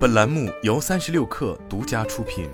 本栏目由三十六氪独家出品。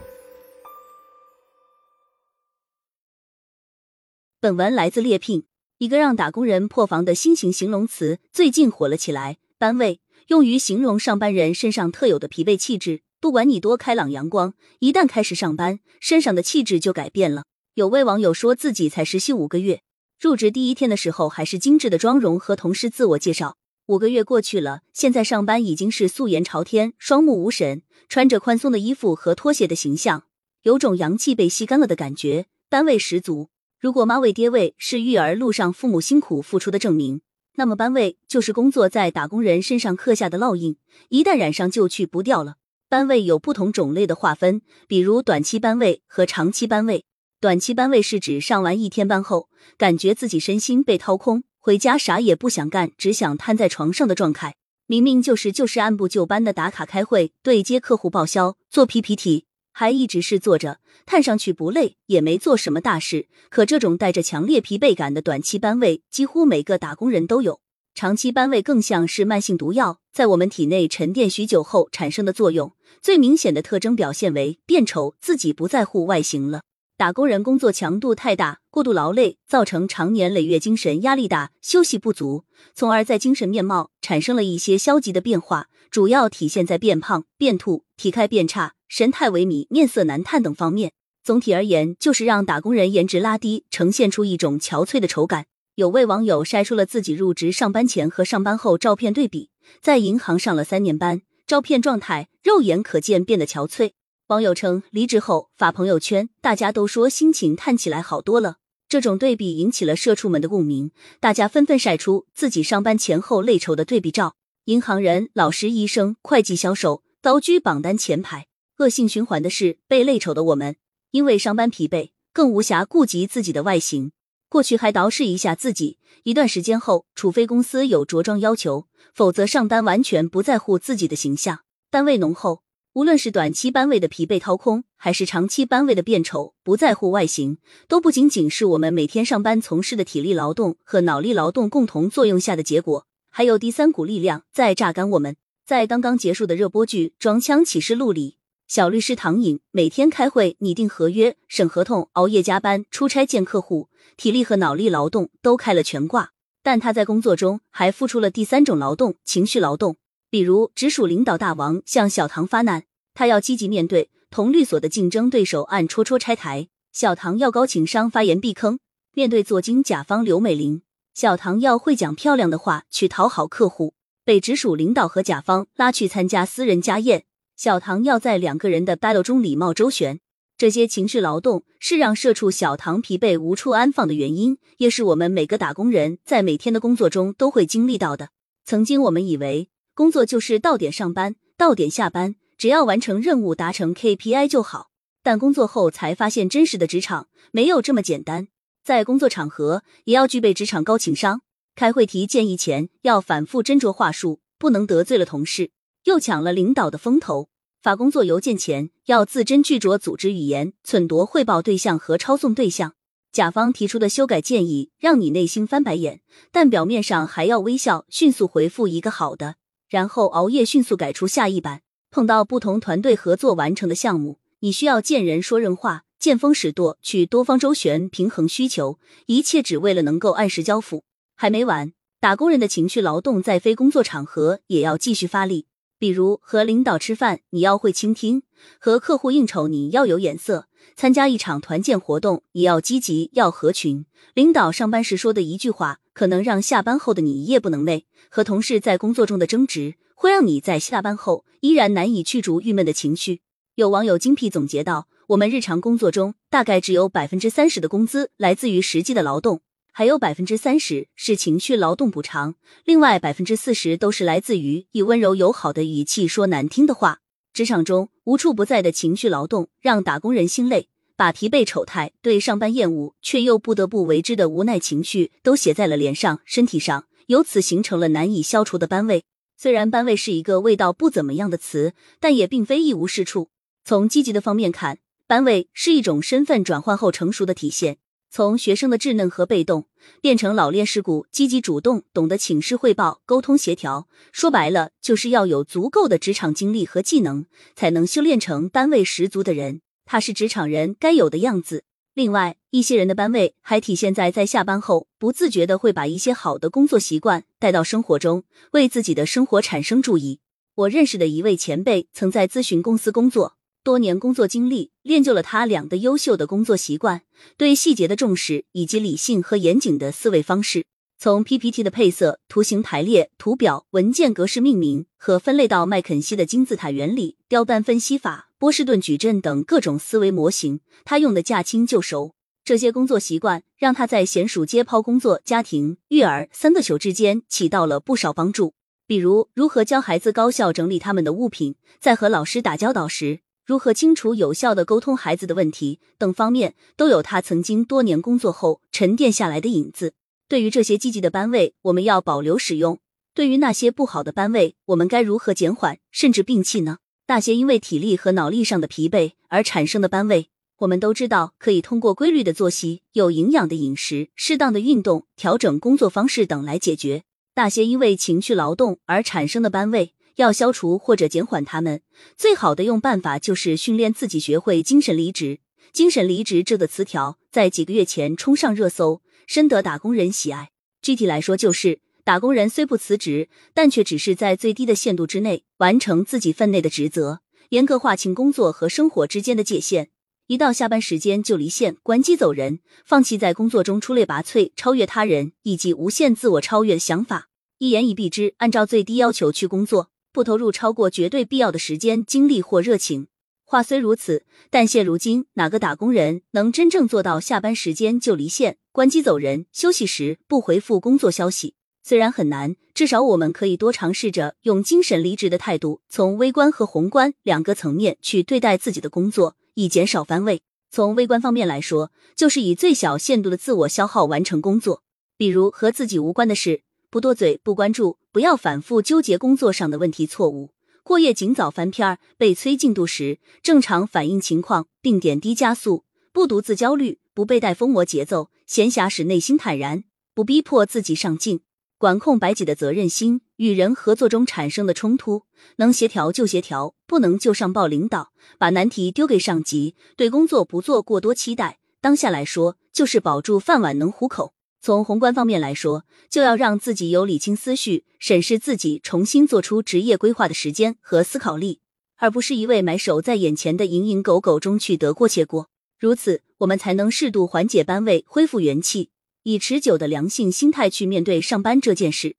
本文来自猎聘，一个让打工人破防的新型形容词最近火了起来。班味用于形容上班人身上特有的疲惫气质。不管你多开朗阳光，一旦开始上班，身上的气质就改变了。有位网友说自己才实习五个月，入职第一天的时候还是精致的妆容和同事自我介绍。五个月过去了，现在上班已经是素颜朝天、双目无神，穿着宽松的衣服和拖鞋的形象，有种阳气被吸干了的感觉，班味十足。如果妈味爹味是育儿路上父母辛苦付出的证明。那么班味就是工作在打工人身上刻下的烙印，一旦染上就去不掉了。班味有不同种类的划分，比如短期班味和长期班味。短期班味是指上完一天班后，感觉自己身心被掏空，回家啥也不想干，只想瘫在床上的状态。明明就是就是按部就班的打卡开会、对接客户报销、做 PPT，还一直是坐着，看上去不累，也没做什么大事。可这种带着强烈疲惫感的短期班味，几乎每个打工人都有。长期班味更像是慢性毒药，在我们体内沉淀许久后产生的作用。最明显的特征表现为变丑，自己不在乎外形了。打工人工作强度太大，过度劳累，造成长年累月精神压力大，休息不足，从而在精神面貌产生了一些消极的变化，主要体现在变胖、变吐、体态变差、神态萎靡、面色难看等方面。总体而言，就是让打工人颜值拉低，呈现出一种憔悴的丑感。有位网友晒出了自己入职上班前和上班后照片对比，在银行上了三年班，照片状态肉眼可见变得憔悴。网友称，离职后发朋友圈，大家都说心情看起来好多了。这种对比引起了社畜们的共鸣，大家纷纷晒出自己上班前后累丑的对比照。银行人、老师、医生、会计、销售高居榜单前排。恶性循环的是，被累丑的我们，因为上班疲惫，更无暇顾及自己的外形。过去还捯饬一下自己，一段时间后，除非公司有着装要求，否则上单完全不在乎自己的形象。单位浓厚，无论是短期班位的疲惫掏空，还是长期班位的变丑不在乎外形，都不仅仅是我们每天上班从事的体力劳动和脑力劳动共同作用下的结果，还有第三股力量在榨干我们。在刚刚结束的热播剧《装腔启示录》里。小律师唐颖每天开会、拟定合约、审合同，熬夜加班、出差见客户，体力和脑力劳动都开了全挂。但他在工作中还付出了第三种劳动——情绪劳动。比如，直属领导大王向小唐发难，他要积极面对同律所的竞争对手，暗戳戳拆台；小唐要高情商，发言避坑，面对作精甲方刘美玲，小唐要会讲漂亮的话去讨好客户。被直属领导和甲方拉去参加私人家宴。小唐要在两个人的 battle 中礼貌周旋，这些情绪劳动是让社畜小唐疲惫无处安放的原因，也是我们每个打工人在每天的工作中都会经历到的。曾经我们以为工作就是到点上班，到点下班，只要完成任务达成 KPI 就好，但工作后才发现，真实的职场没有这么简单。在工作场合也要具备职场高情商，开会提建议前要反复斟酌话术，不能得罪了同事。又抢了领导的风头，发工作邮件前要字斟句酌，组织语言，忖度汇报对象和抄送对象。甲方提出的修改建议，让你内心翻白眼，但表面上还要微笑，迅速回复一个好的，然后熬夜迅速改出下一版。碰到不同团队合作完成的项目，你需要见人说人话，见风使舵，去多方周旋，平衡需求，一切只为了能够按时交付。还没完，打工人的情绪劳动在非工作场合也要继续发力。比如和领导吃饭，你要会倾听；和客户应酬，你要有眼色；参加一场团建活动，也要积极，要合群。领导上班时说的一句话，可能让下班后的你一夜不能寐。和同事在工作中的争执，会让你在下班后依然难以去除郁闷的情绪。有网友精辟总结到：我们日常工作中，大概只有百分之三十的工资来自于实际的劳动。还有百分之三十是情绪劳动补偿，另外百分之四十都是来自于以温柔友好的语气说难听的话。职场中无处不在的情绪劳动，让打工人心累，把疲惫、丑态、对上班厌恶却又不得不为之的无奈情绪都写在了脸上、身体上，由此形成了难以消除的班味。虽然班味是一个味道不怎么样的词，但也并非一无是处。从积极的方面看，班味是一种身份转换后成熟的体现。从学生的稚嫩和被动，变成老练世故、积极主动、懂得请示汇报、沟通协调。说白了，就是要有足够的职场经历和技能，才能修炼成班位十足的人。他是职场人该有的样子。另外，一些人的班位还体现在在下班后不自觉的会把一些好的工作习惯带到生活中，为自己的生活产生注意。我认识的一位前辈曾在咨询公司工作。多年工作经历练就了他两个优秀的工作习惯：对细节的重视以及理性和严谨的思维方式。从 PPT 的配色、图形排列、图表、文件格式命名和分类到麦肯锡的金字塔原理、雕单分析法、波士顿矩阵等各种思维模型，他用的驾轻就熟。这些工作习惯让他在娴熟接抛工作、家庭、育儿三个球之间起到了不少帮助。比如，如何教孩子高效整理他们的物品，在和老师打交道时。如何清楚有效的沟通孩子的问题等方面，都有他曾经多年工作后沉淀下来的影子。对于这些积极的班位，我们要保留使用；对于那些不好的班位，我们该如何减缓甚至摒弃呢？那些因为体力和脑力上的疲惫而产生的班位，我们都知道可以通过规律的作息、有营养的饮食、适当的运动、调整工作方式等来解决。那些因为情绪劳动而产生的班位。要消除或者减缓他们，最好的用办法就是训练自己学会精神离职。精神离职这个词条在几个月前冲上热搜，深得打工人喜爱。具体来说，就是打工人虽不辞职，但却只是在最低的限度之内完成自己分内的职责，严格划清工作和生活之间的界限。一到下班时间就离线关机走人，放弃在工作中出类拔萃、超越他人以及无限自我超越的想法，一言以蔽之，按照最低要求去工作。不投入超过绝对必要的时间、精力或热情。话虽如此，但现如今哪个打工人能真正做到下班时间就离线、关机走人，休息时不回复工作消息？虽然很难，至少我们可以多尝试着用精神离职的态度，从微观和宏观两个层面去对待自己的工作，以减少番位。从微观方面来说，就是以最小限度的自我消耗完成工作，比如和自己无关的事。不多嘴，不关注，不要反复纠结工作上的问题错误。过夜尽早翻篇儿，被催进度时正常反应情况，并点滴加速。不独自焦虑，不被带疯魔节奏。闲暇时内心坦然，不逼迫自己上进。管控白己的责任心，与人合作中产生的冲突，能协调就协调，不能就上报领导，把难题丢给上级。对工作不做过多期待。当下来说，就是保住饭碗，能糊口。从宏观方面来说，就要让自己有理清思绪、审视自己、重新做出职业规划的时间和思考力，而不是一味埋首在眼前的蝇营狗苟中去得过且过。如此，我们才能适度缓解班位，恢复元气，以持久的良性心态去面对上班这件事。